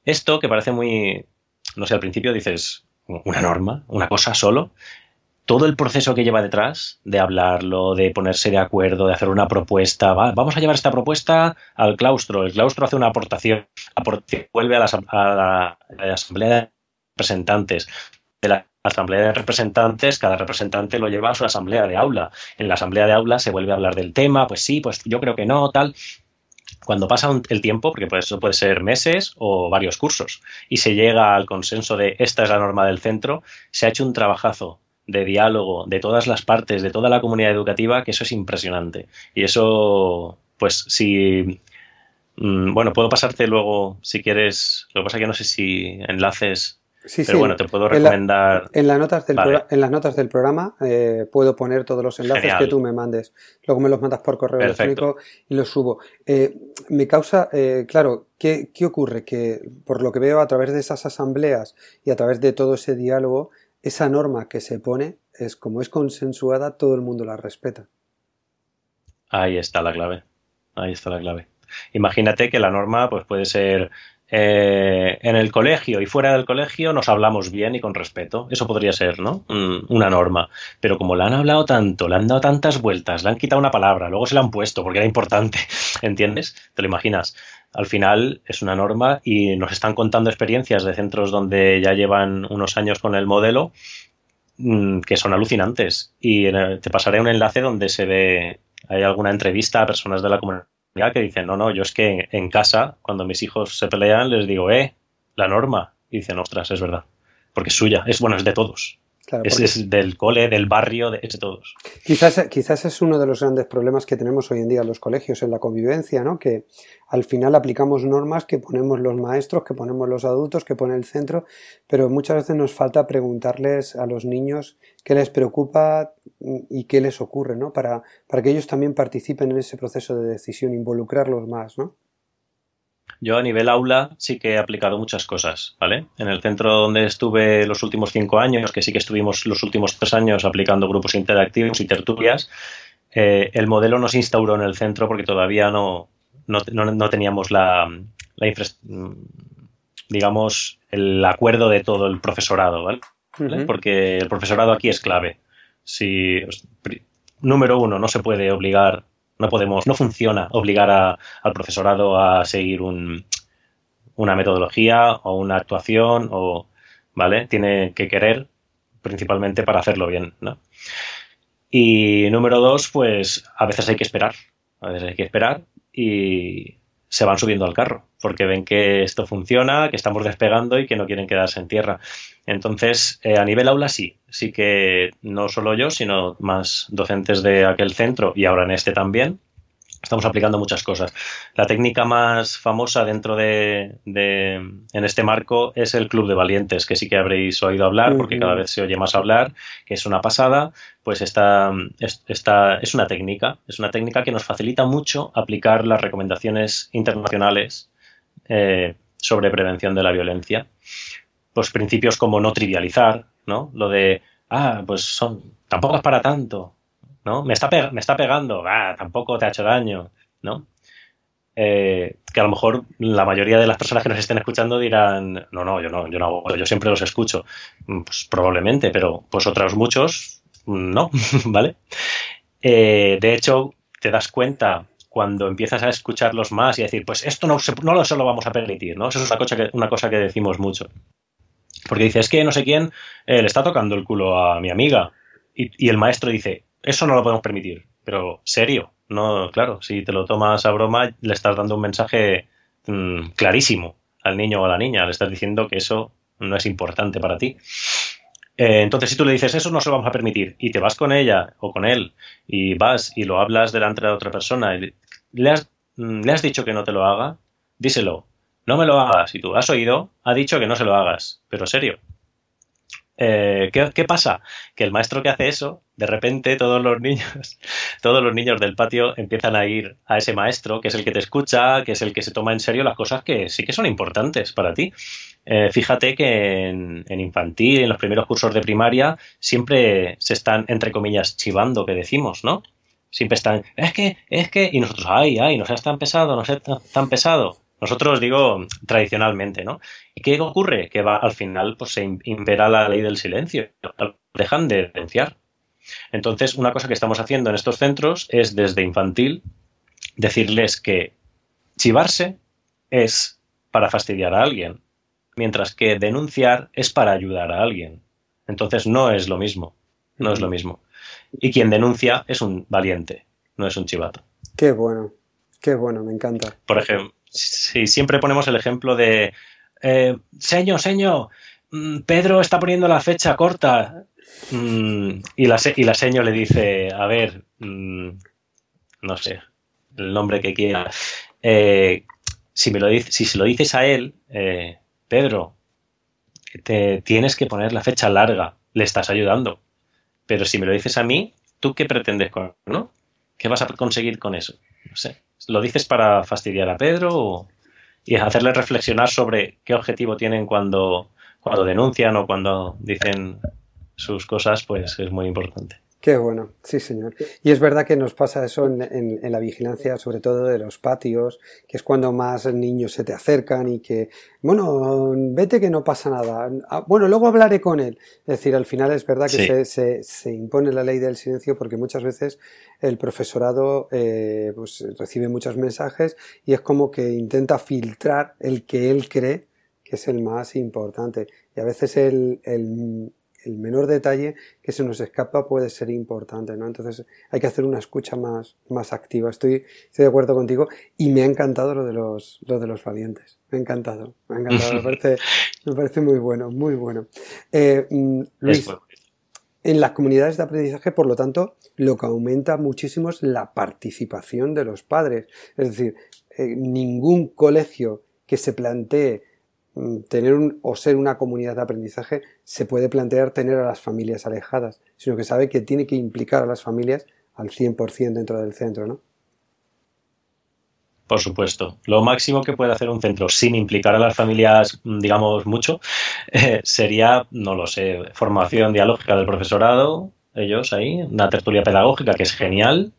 Esto que parece muy, no sé, al principio dices, una norma, una cosa solo, todo el proceso que lleva detrás de hablarlo, de ponerse de acuerdo, de hacer una propuesta, vamos a llevar esta propuesta al claustro, el claustro hace una aportación, vuelve a la, asamblea de representantes, de la asamblea de representantes, cada representante lo lleva a su asamblea de aula. En la asamblea de aula se vuelve a hablar del tema, pues sí, pues yo creo que no, tal. Cuando pasa el tiempo, porque pues eso puede ser meses o varios cursos, y se llega al consenso de esta es la norma del centro, se ha hecho un trabajazo de diálogo de todas las partes, de toda la comunidad educativa, que eso es impresionante. Y eso, pues si... Mm, bueno, puedo pasarte luego, si quieres, lo que pasa es que no sé si enlaces Sí, Pero bueno, te puedo recomendar.
En, las notas del en las notas del programa eh, puedo poner todos los enlaces que tú me mandes. Luego me los mandas por correo electrónico y los subo. Eh, me causa, eh, claro, ¿qué, ¿qué ocurre? Que por lo que veo a través de esas asambleas y a través de todo ese diálogo, esa norma que se pone es como es consensuada, todo el mundo la respeta.
Ahí está la clave. Ahí está la clave. Imagínate que la norma pues puede ser eh, en el colegio y fuera del colegio nos hablamos bien y con respeto. Eso podría ser, ¿no? una norma. Pero como la han hablado tanto, le han dado tantas vueltas, le han quitado una palabra, luego se la han puesto porque era importante, ¿entiendes? ¿Te lo imaginas? Al final es una norma y nos están contando experiencias de centros donde ya llevan unos años con el modelo mm, que son alucinantes. Y te pasaré un enlace donde se ve, hay alguna entrevista a personas de la comunidad que dicen, no, no, yo es que en casa, cuando mis hijos se pelean, les digo, eh, la norma. Y dicen, ostras, es verdad. Porque es suya, es bueno, es de todos es, del cole, del barrio, de, es de todos.
Quizás, quizás es uno de los grandes problemas que tenemos hoy en día en los colegios, en la convivencia, ¿no? Que al final aplicamos normas que ponemos los maestros, que ponemos los adultos, que pone el centro, pero muchas veces nos falta preguntarles a los niños qué les preocupa y qué les ocurre, ¿no? Para, para que ellos también participen en ese proceso de decisión, involucrarlos más, ¿no?
Yo a nivel aula sí que he aplicado muchas cosas, ¿vale? En el centro donde estuve los últimos cinco años, que sí que estuvimos los últimos tres años aplicando grupos interactivos y tertulias, eh, el modelo no se instauró en el centro porque todavía no, no, teníamos la, la digamos, el acuerdo de todo el profesorado, ¿vale? Porque el profesorado aquí es clave. Si, número uno, no se puede obligar no podemos, no funciona obligar al profesorado a seguir una metodología o una actuación o, ¿vale? Tiene que querer principalmente para hacerlo bien, ¿no? Y número dos, pues a veces hay que esperar, a veces hay que esperar y se van subiendo al carro, porque ven que esto funciona, que estamos despegando y que no quieren quedarse en tierra. Entonces, eh, a nivel aula sí, sí que no solo yo, sino más docentes de aquel centro y ahora en este también, estamos aplicando muchas cosas. La técnica más famosa dentro de, en este marco es el Club de Valientes, que sí que habréis oído hablar, porque cada vez se oye más hablar, que es una pasada, pues esta, esta, es una técnica, es una técnica que nos facilita mucho aplicar las recomendaciones internacionales eh, sobre prevención de la violencia. Pues principios como no trivializar, ¿no? Lo de, ah, pues son, tampoco es para tanto, ¿no? Me está, me está pegando, tampoco te ha hecho daño, ¿no? Eh, que a lo mejor la mayoría de las personas que nos estén escuchando dirán, no, no, yo no, yo no hago, yo siempre los escucho. Mm, pues probablemente, pero pues otros muchos mm, no, ¿vale? Eh, de hecho, te das cuenta cuando empiezas a escucharlos más y decir, pues esto no, no lo, se vamos a permitir, ¿no? Eso es una cosa que, una cosa que decimos mucho. Porque dice, es que no sé quién eh, le está tocando el culo a mi amiga. y el maestro dice, eso no lo podemos permitir. Pero serio, no, claro, si te lo tomas a broma, le estás dando un mensaje mm, clarísimo al niño o a la niña. Le estás diciendo que eso no es importante para ti. Eh, entonces, si tú le dices eso no se lo vamos a permitir y te vas con ella o con él y vas y lo hablas delante de otra persona y le has, mm, le has dicho que no te lo haga, díselo. No me lo hagas. Si tú has oído, ha dicho que no se lo hagas. Pero serio, eh, ¿qué, pasa? Que el maestro que hace eso, de repente todos los niños, todos los niños del patio empiezan a ir a ese maestro, que es el que te escucha, que es el que se toma en serio las cosas que sí que son importantes para ti. Eh, fíjate que en, infantil, en los primeros cursos de primaria, siempre se están, entre comillas, chivando, que decimos, ¿no? Siempre están, es que, es que, y nosotros, ay, ay, no seas tan pesado, no seas tan pesado. Nosotros digo tradicionalmente, ¿no? ¿Y qué ocurre? Que va, al final pues, se impera la ley del silencio, dejan de denunciar. Entonces, una cosa que estamos haciendo en estos centros es desde infantil decirles que chivarse es para fastidiar a alguien, mientras que denunciar es para ayudar a alguien. Entonces no es lo mismo, no es lo mismo. Y quien denuncia es un valiente, no es un chivato.
Qué bueno, qué bueno, me encanta.
Por ejemplo, si siempre ponemos el ejemplo de, eh, señor, señor, mm, Pedro está poniendo la fecha corta. Mm, y, la, y la seño le dice, a ver, mm, no sé, el nombre que quiera. Eh, si, me lo si se lo dices a él, eh, Pedro, te tienes que poner la fecha larga, le estás ayudando. Pero si me lo dices a mí, ¿tú qué pretendes con no? ¿Qué vas a conseguir con eso? No sé. ¿Lo dices para fastidiar a Pedro y hacerle reflexionar sobre qué objetivo tienen cuando, cuando denuncian o cuando dicen sus cosas? Pues es muy importante.
Qué bueno, sí señor. Y es verdad que nos pasa eso en, la vigilancia, sobre todo de los patios, que es cuando más niños se te acercan y que, bueno, vete que no pasa nada. Ah, bueno, luego hablaré con él. Es decir, al final es verdad que se, se, impone la ley del silencio porque muchas veces el profesorado eh, pues, recibe muchos mensajes y es como que intenta filtrar el que él cree que es el más importante. Y a veces el, el el menor detalle que se nos escapa puede ser importante, ¿no? Entonces hay que hacer una escucha más, más activa. Estoy, estoy de acuerdo contigo y me ha encantado lo de los, lo de los valientes. Me ha encantado, me ha encantado. Me parece, me parece muy bueno, muy bueno. Eh, mm, Luis, en las comunidades de aprendizaje, por lo tanto, lo que aumenta muchísimo es la participación de los padres. Es decir, eh, ningún colegio que se plantee tener un, o ser una comunidad de aprendizaje se puede plantear tener a las familias alejadas, sino que sabe que tiene que implicar a las familias al 100% dentro del centro, ¿no?
Por supuesto. Lo máximo que puede hacer un centro sin implicar a las familias, mm, digamos, mucho, eh, sería, no lo sé, formación dialógica del profesorado, ellos ahí, una tertulia pedagógica que es genial,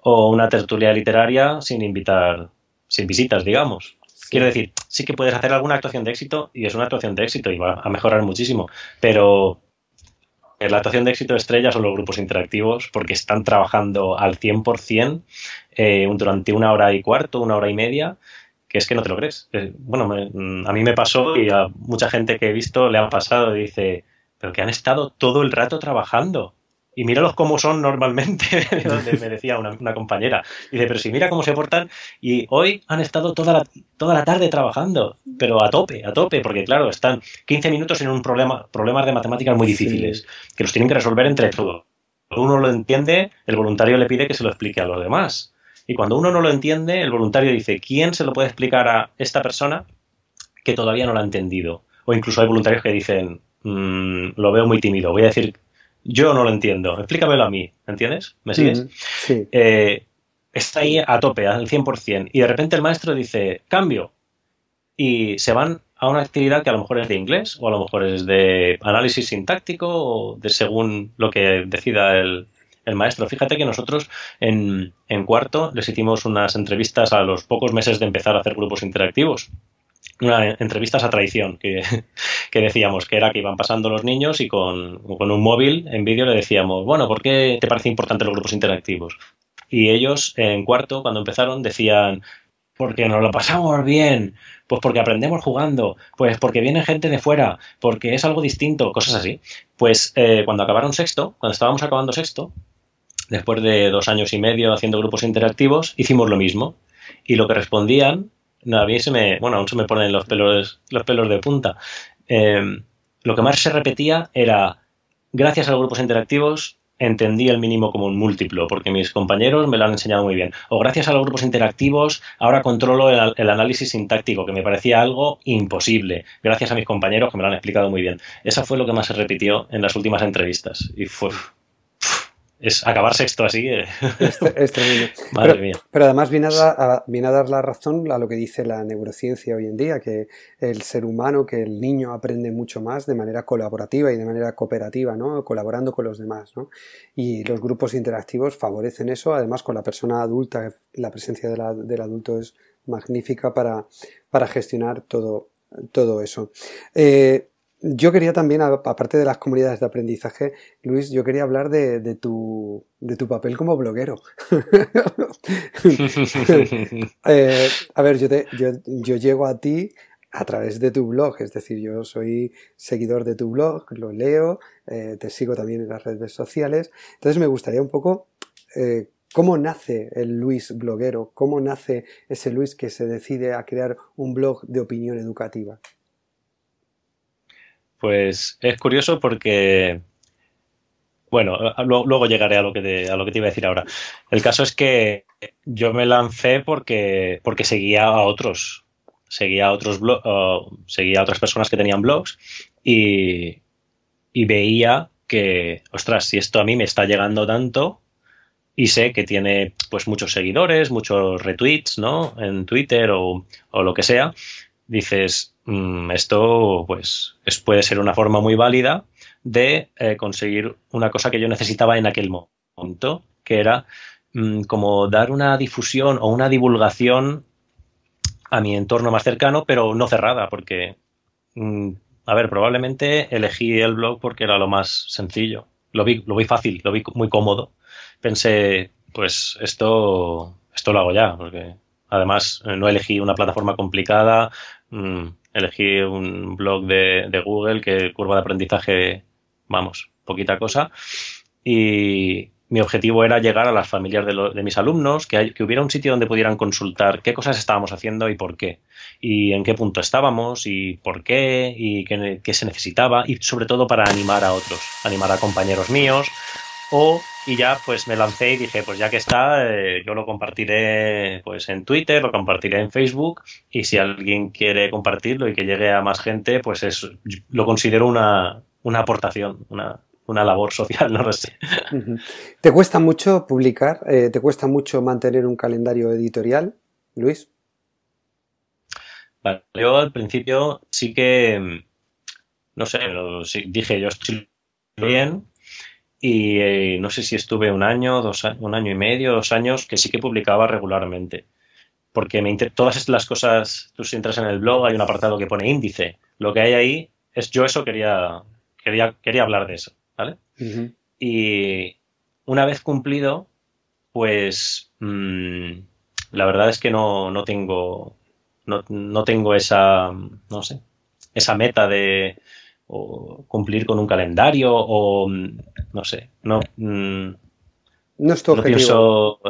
o una tertulia literaria sin invitar, sin visitas, digamos. Quiero decir, sí que puedes hacer alguna actuación de éxito y es una actuación de éxito y va a mejorar muchísimo, pero la actuación de éxito estrella son los grupos interactivos porque están trabajando al 100% eh, durante una hora y cuarto, una hora y media, que es que no te lo crees. Eh, bueno, a mí me pasó y a mucha gente que he visto le ha pasado y dice, pero que han estado todo el rato trabajando y míralos cómo son normalmente, donde me decía una, compañera. Dice, pero si mira cómo se portan y hoy han estado toda la, toda la tarde trabajando, pero a tope, a tope, porque claro, están 15 minutos en un problema, problemas de matemáticas muy difíciles, que los tienen que resolver entre todos. Cuando uno lo entiende, el voluntario le pide que se lo explique a los demás. Y cuando uno no lo entiende, el voluntario dice, ¿quién se lo puede explicar a esta persona que todavía no lo ha entendido? O incluso hay voluntarios que dicen, mm, lo veo muy tímido, voy a decir yo no lo entiendo, explícamelo a mí, ¿entiendes? ¿Me sigues?
sí.
Eh, está ahí a tope, al 100%, y de repente el maestro dice, cambio, y se van a una actividad que a lo mejor es de inglés, o a lo mejor es de análisis sintáctico, o de según lo que decida el, maestro. Fíjate que nosotros en, en cuarto les hicimos unas entrevistas a los pocos meses de empezar a hacer grupos interactivos una entrevistas a traición que, decíamos que era que iban pasando los niños y con, un móvil en vídeo le decíamos, bueno, ¿por qué te parece importante los grupos interactivos? Y ellos en cuarto, cuando empezaron, decían, porque nos lo pasamos bien, pues porque aprendemos jugando, pues porque viene gente de fuera, porque es algo distinto, cosas así. Pues eh, cuando acabaron sexto, cuando estábamos acabando sexto, después de dos años y medio haciendo grupos interactivos, hicimos lo mismo. Y lo que respondían no, a mí se me, bueno, aún se me ponen los pelos, los pelos de punta. Em, lo que más se repetía era, gracias a los grupos interactivos, entendí el mínimo como un múltiplo, porque mis compañeros me lo han enseñado muy bien. O gracias a los grupos interactivos, ahora controlo el, el, análisis sintáctico, que me parecía algo imposible, gracias a mis compañeros que me lo han explicado muy bien. Eso fue lo que más se repitió en las últimas entrevistas. Y fue, es acabar sexto así.
Es, tremendo. Madre pero, mía. Pero además viene a, viene a, dar la razón a lo que dice la neurociencia hoy en día, que el ser humano, que el niño aprende mucho más de manera colaborativa y de manera cooperativa, ¿no? Colaborando con los demás, ¿no? Y los grupos interactivos favorecen eso, además con la persona adulta, la presencia del adulto es magnífica para, para gestionar todo, todo eso. Eh, yo quería también, aparte de las comunidades de aprendizaje, Luis, yo quería hablar de, tu, de tu papel como bloguero. Eh, a ver, yo, llego a ti a través de tu blog. Es decir, yo soy seguidor de tu blog, lo leo, eh, te sigo también en las redes sociales. Entonces me gustaría un poco eh, cómo nace el Luis bloguero, cómo nace ese Luis que se decide a crear un blog de opinión educativa.
Pues es curioso porque bueno, luego llegaré a lo, que te, a lo que te iba a decir ahora. El caso es que yo me lancé porque, porque seguía a otros, seguía a otros seguía a otras personas que tenían blogs y, y veía que, ostras, si esto a mí me está llegando tanto y sé que tiene pues muchos seguidores, muchos retweets, ¿no? En Twitter o, o lo que sea, dices, mm, esto pues es, puede ser una forma muy válida de eh, conseguir una cosa que yo necesitaba en aquel momento, que era mm, como dar una difusión o una divulgación a mi entorno más cercano, pero no cerrada, porque, mm, a ver, probablemente elegí el blog porque era lo más sencillo. Lo vi, lo vi fácil, lo vi muy cómodo. Pensé, pues esto, esto lo hago ya, porque además eh, no elegí una plataforma complicada, mm, elegí un blog de, de Google que curva de aprendizaje vamos, poquita cosa. Y mi objetivo era llegar a las familias de, mis alumnos, que, hubiera un sitio donde pudieran consultar qué cosas estábamos haciendo y por qué, y en qué punto estábamos y por qué, y qué, se necesitaba, y sobre todo para animar a otros, animar a compañeros míos, o y ya pues me lancé y dije pues ya que está eh, yo lo compartiré pues en Twitter lo compartiré en Facebook y si alguien quiere compartirlo y que llegue a más gente pues es lo considero una una aportación, una, labor social, no lo sé.
¿Te cuesta mucho publicar? Eh, ¿Te cuesta mucho mantener un calendario editorial, Luis?
yo al principio sí que, no sé, dije yo estoy bien y eh, no sé si estuve un año, dos, un año y medio, dos años que sí que publicaba regularmente. Porque me todas las cosas, tú si entras en el blog hay un apartado que pone índice. Lo que hay ahí es yo eso quería quería, quería hablar de eso, ¿vale? Y una vez cumplido, pues mm, la verdad es que no, no tengo no, tengo esa no sé esa meta de cumplir con un calendario o no sé no
mm, no es tu objetivo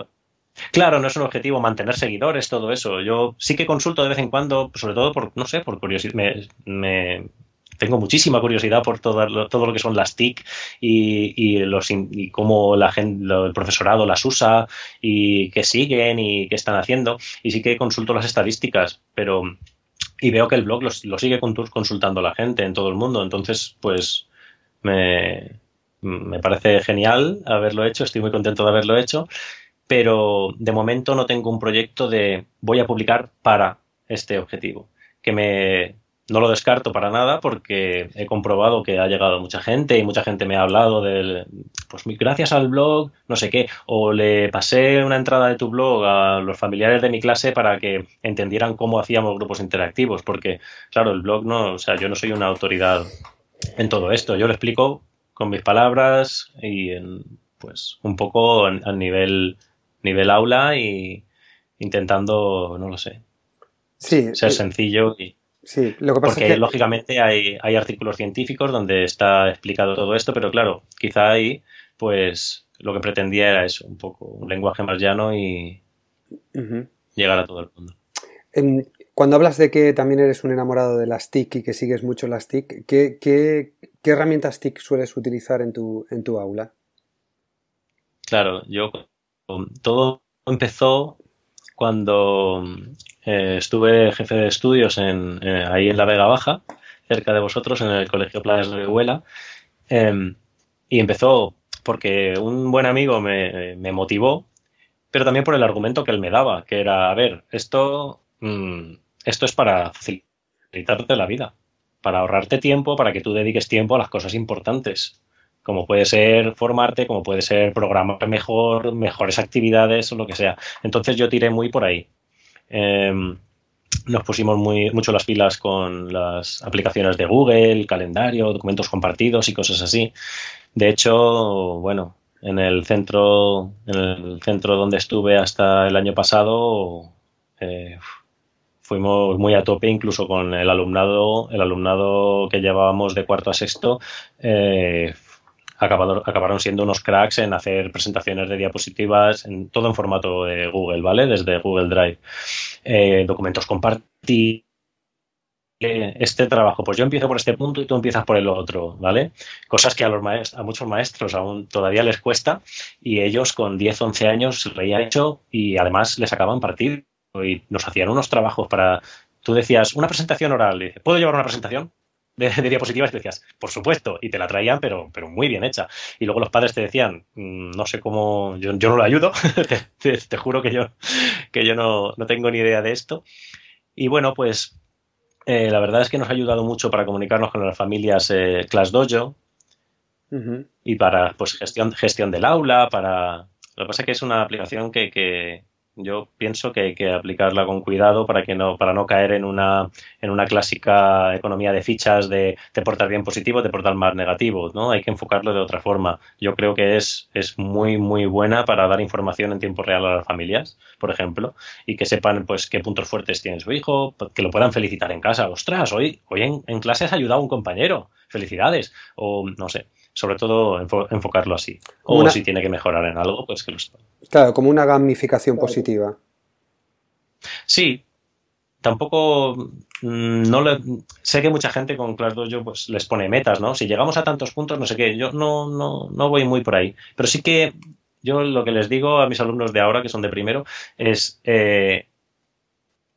Claro, no es un objetivo mantener seguidores, todo eso. Yo sí que consulto de vez en cuando, sobre todo por, no sé, por curiosidad. me, tengo muchísima curiosidad por todo lo, todo lo que son las TIC y, los, y cómo la gente, el profesorado las usa y qué siguen y qué están haciendo. Y sí que consulto las estadísticas, pero y veo que el blog lo sigue consultando la gente en todo el mundo. Entonces, pues me, me parece genial haberlo hecho, estoy muy contento de haberlo hecho, pero de momento no tengo un proyecto de voy a publicar para este objetivo. Que me, no lo descarto para nada porque he comprobado que ha llegado mucha gente y mucha gente me ha hablado del, pues gracias al blog, no sé qué, o le pasé una entrada de tu blog a los familiares de mi clase para que entendieran cómo hacíamos grupos interactivos, porque claro, el blog no, o sea, yo no soy una autoridad en todo esto, yo lo explico con mis palabras y en, pues un poco a nivel, nivel aula y intentando, no lo sé,
sí,
ser sencillo y
Sí, lo que
pasa Porque, es que... lógicamente, hay, hay artículos científicos donde está explicado todo esto, pero claro, quizá ahí, pues lo que pretendía era eso, un poco un lenguaje más llano y llegar a todo el mundo.
Cuando hablas de que también eres un enamorado de las TIC y que sigues mucho las TIC, ¿qué, qué, qué herramientas TIC sueles utilizar en tu, en tu aula?
Claro, yo todo empezó cuando eh, estuve jefe de estudios en, eh, ahí en la Vega Baja, cerca de vosotros, en el Colegio Playas de Huela, em, y empezó porque un buen amigo me, motivó, pero también por el argumento que él me daba, que era, a ver, esto, mm, esto es para facilitarte la vida, para ahorrarte tiempo, para que tú dediques tiempo a las cosas importantes como puede ser formarte, como puede ser programar mejor, mejores actividades o lo que sea. Entonces yo tiré muy por ahí. Em, nos pusimos muy, mucho las pilas con las aplicaciones de Google, calendario, documentos compartidos y cosas así. De hecho, bueno, en el centro, en el centro donde estuve hasta el año pasado, eh, fuimos muy a tope incluso con el alumnado, el alumnado que llevábamos de cuarto a sexto, eh, acabaron, siendo unos cracks en hacer presentaciones de diapositivas, en, todo en formato de Google, ¿vale? Desde Google Drive. Eh, documentos compartidos este trabajo, pues yo empiezo por este punto y tú empiezas por el otro, ¿vale? Cosas que a, los a muchos maestros aún todavía les cuesta y ellos con 10, 11 años lo habían hecho y además les sacaban partido y nos hacían unos trabajos para... Tú decías, una presentación oral, ¿puedo llevar una presentación? De, diapositivas y decías, por supuesto, y te la traían, pero, pero muy bien hecha. Y luego los padres te decían, mm, no sé cómo, yo, no lo ayudo, te, juro que yo, que yo no, no tengo ni idea de esto. Y bueno, pues eh, la verdad es que nos ha ayudado mucho para comunicarnos con las familias eh, Class Dojo y para pues gestión, gestión del aula, para... Lo que pasa es que es una aplicación que, que, yo pienso que hay que aplicarla con cuidado para que no para no caer en una en una clásica economía de fichas de te portas bien positivo te portas más negativo no hay que enfocarlo de otra forma. Yo creo que es es muy muy buena para dar información en tiempo real a las familias por ejemplo y que sepan pues qué puntos fuertes tiene su hijo que lo puedan felicitar en casa. Ostras hoy hoy en, en clase has ayudado a un compañero. Felicidades. O no sé sobre todo enfocarlo así. O si tiene que mejorar en algo, pues que lo
Claro, como una gamificación positiva.
Sí, tampoco mm, no le, sé que mucha gente con Class yo pues les pone metas, ¿no? Si llegamos a tantos puntos, no sé qué, yo no, no, no voy muy por ahí. Pero sí que yo lo que les digo a mis alumnos de ahora, que son de primero, es eh,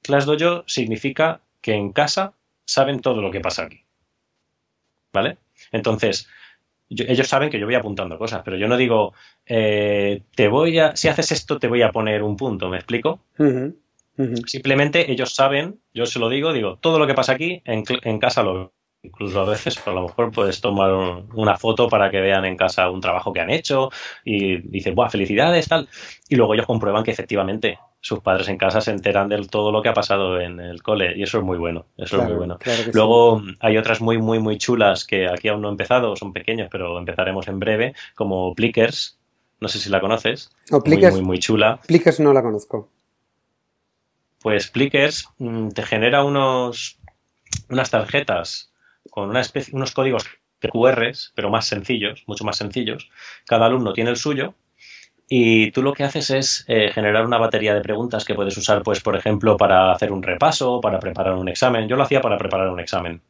Class Dojo significa que en casa saben todo lo que pasa aquí. ¿Vale? Entonces, ellos saben que yo voy apuntando cosas, pero yo no digo, eh, te voy a, si haces esto te voy a poner un punto, ¿me explico? Simplemente ellos saben, yo se lo digo, digo, todo lo que pasa aquí en, en casa lo veo. Incluso a veces a lo mejor puedes tomar una foto para que vean en casa un trabajo que han hecho y dicen, ¡buah, felicidades! tal. Y luego ellos comprueban que efectivamente sus padres en casa se enteran de todo lo que ha pasado en el cole y eso es muy bueno, eso es muy bueno. Luego hay otras muy, muy, muy chulas que aquí aún no he empezado, son pequeños, pero empezaremos en breve, como Plickers, no sé si la conoces,
muy, muy, muy chula. Plickers no la conozco.
Pues Plickers mm, te genera unos, unas tarjetas con una especie, unos códigos QRs, pero más sencillos, mucho más sencillos. Cada alumno tiene el suyo y tú lo que haces es eh, generar una batería de preguntas que puedes usar, pues, por ejemplo, para hacer un repaso, para preparar un examen. Yo lo hacía para preparar un examen.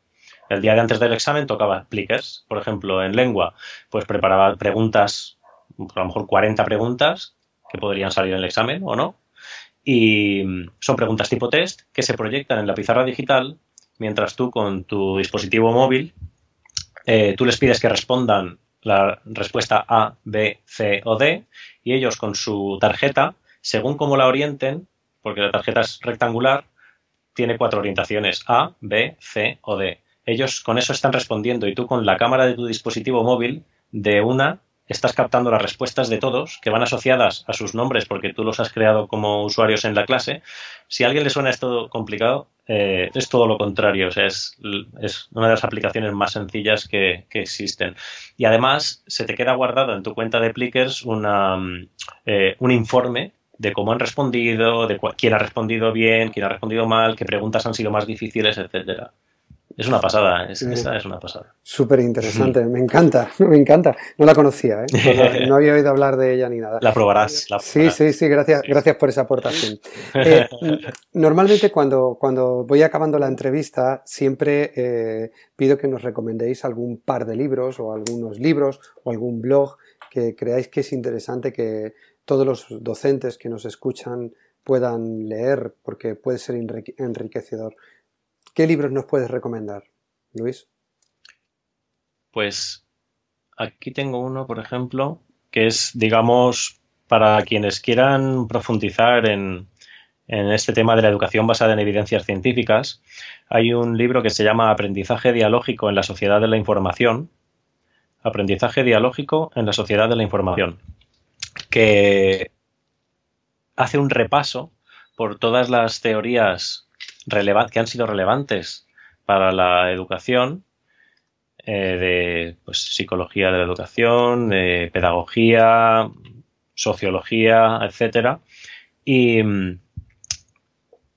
El día de antes del examen tocaba plickers, por ejemplo, en lengua, pues preparaba preguntas, a lo mejor 40 preguntas que podrían salir en el examen o no. Y son preguntas tipo test que se proyectan en la pizarra digital mientras tú con tu dispositivo móvil, eh, tú les pides que respondan la respuesta A, B, C o D y ellos con su tarjeta, según cómo la orienten, porque la tarjeta es rectangular, tiene cuatro orientaciones, A, B, C o D. Ellos con eso están respondiendo y tú con la cámara de tu dispositivo móvil de una estás captando las respuestas de todos que van asociadas a sus nombres porque tú los has creado como usuarios en la clase. Si a alguien le suena esto complicado, eh, es todo lo contrario. es, una de las aplicaciones más sencillas que, existen. Y además se te queda guardado en tu cuenta de Plickers una, eh, un informe de cómo han respondido, de quién ha respondido bien, quién ha respondido mal, qué preguntas han sido más difíciles, etcétera. Es una pasada, es, una pasada.
Súper interesante, me encanta, me encanta. No la conocía, ¿eh? no, había oído hablar de ella ni nada.
La probarás.
Sí, sí, sí, gracias, gracias por esa aportación. Eh, normalmente cuando, cuando voy acabando la entrevista siempre eh, pido que nos recomendéis algún par de libros o algunos libros o algún blog que creáis que es interesante que todos los docentes que nos escuchan puedan leer porque puede ser enriquecedor. ¿Qué libros nos puedes recomendar, Luis?
Pues aquí tengo uno, por ejemplo, que es, digamos, para quienes quieran profundizar en, este tema de la educación basada en evidencias científicas. Hay un libro que se llama Aprendizaje dialógico en la sociedad de la información. Aprendizaje dialógico en la sociedad de la información. Que hace un repaso por todas las teorías que han sido relevantes para la educación, eh, de pues, psicología de la educación, pedagogía, sociología, etcétera, y,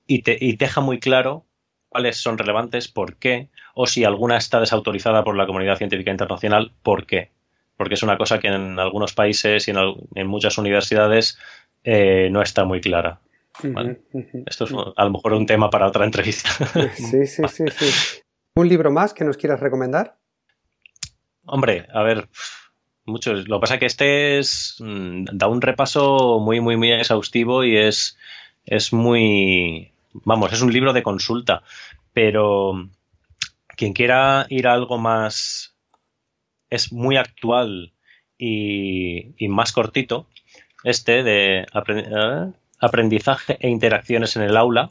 y, te, y deja muy claro cuáles son relevantes, por qué, o si alguna está desautorizada por la comunidad científica internacional, por qué. Porque es una cosa que en algunos países y en, muchas universidades eh, no está muy clara. Esto es a lo mejor un tema para otra entrevista.
Sí, sí, sí, sí. ¿Un libro más que nos quieras recomendar?
Hombre, a ver, muchos. Lo que pasa es que este es, mm, da un repaso muy, muy, muy exhaustivo y es, es muy, vamos, es un libro de consulta, pero quien quiera ir a algo más, es muy actual y, más cortito, este de aprendizaje e interacciones en el aula,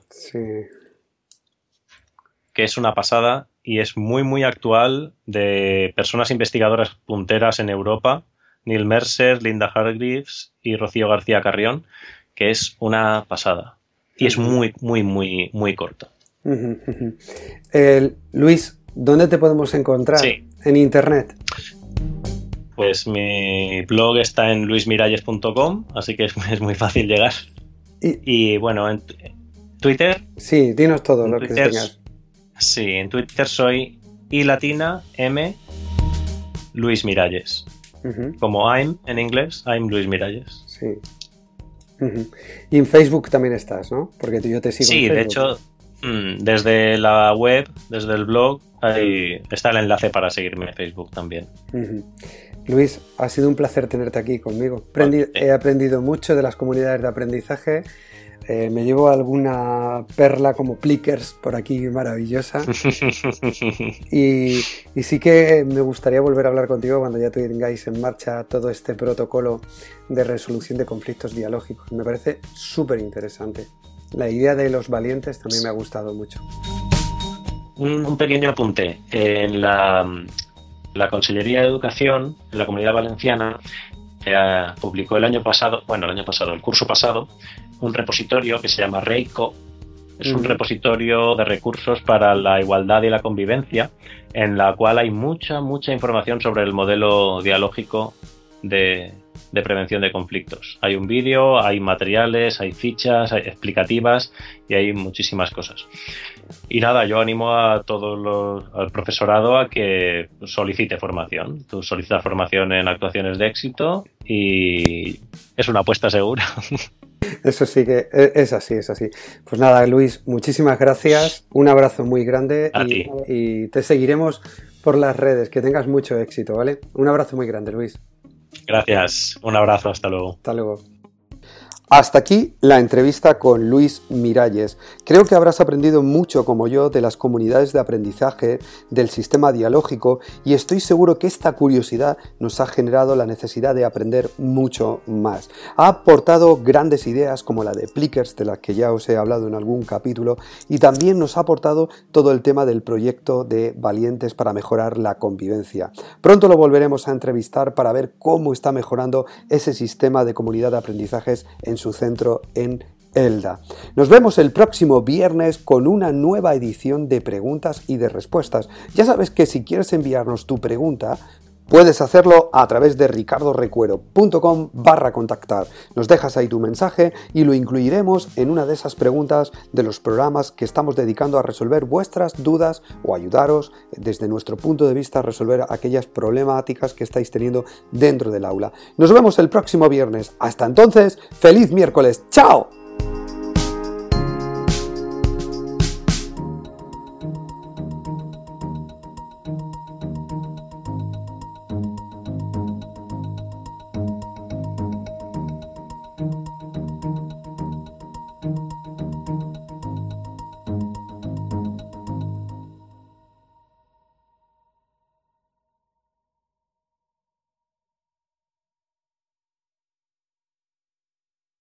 que es una pasada y es muy, muy actual de personas investigadoras punteras en Europa, Neil Mercer, Linda Hargreaves y Rocío García Carrión, que es una pasada. Y es muy, muy, muy, muy corto.
Luis, ¿dónde te podemos encontrar? En internet.
Pues mi blog está en luismiralles.com, así que es, muy fácil llegar. Y, bueno, en Twitter.
Sí, dinos todo lo que tengas.
Sí, en Twitter soy y latina m Luis Miralles. Como I'm en inglés, I'm Luis Miralles.
Sí. Y en Facebook también estás, ¿no? Porque yo te sigo.
Sí,
en
de hecho, mm, desde la web, desde el blog, ahí está el enlace para seguirme en Facebook también.
Luis, ha sido un placer tenerte aquí conmigo. He aprendido mucho de las comunidades de aprendizaje eh, me llevo alguna perla como Plickers por aquí maravillosa. y, sí que me gustaría volver a hablar contigo cuando ya tengáis en marcha todo este protocolo de resolución de conflictos dialógicos. Me parece súper interesante. La idea de los valientes también me ha gustado mucho.
Un, pequeño apunte. En la, la Consellería de Educación, en la Comunidad Valenciana, eh, publicó el año pasado, bueno, el año pasado, el curso pasado, un repositorio que se llama Reiko. Es un repositorio de recursos para la igualdad y la convivencia, en la cual hay mucha, mucha información sobre el modelo dialógico de, prevención de conflictos. Hay un vídeo, hay materiales, hay fichas explicativas y hay muchísimas cosas. Y nada, yo animo a todo los, al profesorado a que solicite formación. Tú solicitas formación en actuaciones de éxito y es una apuesta segura.
Eso sí que e, es así, es así. Pues nada, Luis, muchísimas gracias, un abrazo muy grande y, y, te seguiremos por las redes. Que tengas mucho éxito, ¿vale? Un abrazo muy grande, Luis.
Gracias, un abrazo, hasta luego.
Hasta luego. Hasta aquí la entrevista con Luis Miralles. Creo que habrás aprendido mucho como yo de las comunidades de aprendizaje, del sistema dialógico y estoy seguro que esta curiosidad nos ha generado la necesidad de aprender mucho más. Ha aportado grandes ideas como la de Plickers, de las que ya os he hablado en algún capítulo, y también nos ha aportado todo el tema del proyecto de Valientes para mejorar la convivencia. Pronto lo volveremos a entrevistar para ver cómo está mejorando ese sistema de comunidad de aprendizajes en su centro en Elda. Nos vemos el próximo viernes con una nueva edición de preguntas y de respuestas. Ya sabes que si quieres enviarnos tu pregunta, Puedes hacerlo a través de ricardorecuero.com barra contactar. Nos dejas ahí tu mensaje y lo incluiremos en una de esas preguntas de los programas que estamos dedicando a resolver vuestras dudas o ayudaros desde nuestro punto de vista a resolver aquellas problemáticas que estáis teniendo dentro del aula. Nos vemos el próximo viernes. Hasta entonces, feliz miércoles. ¡Chao!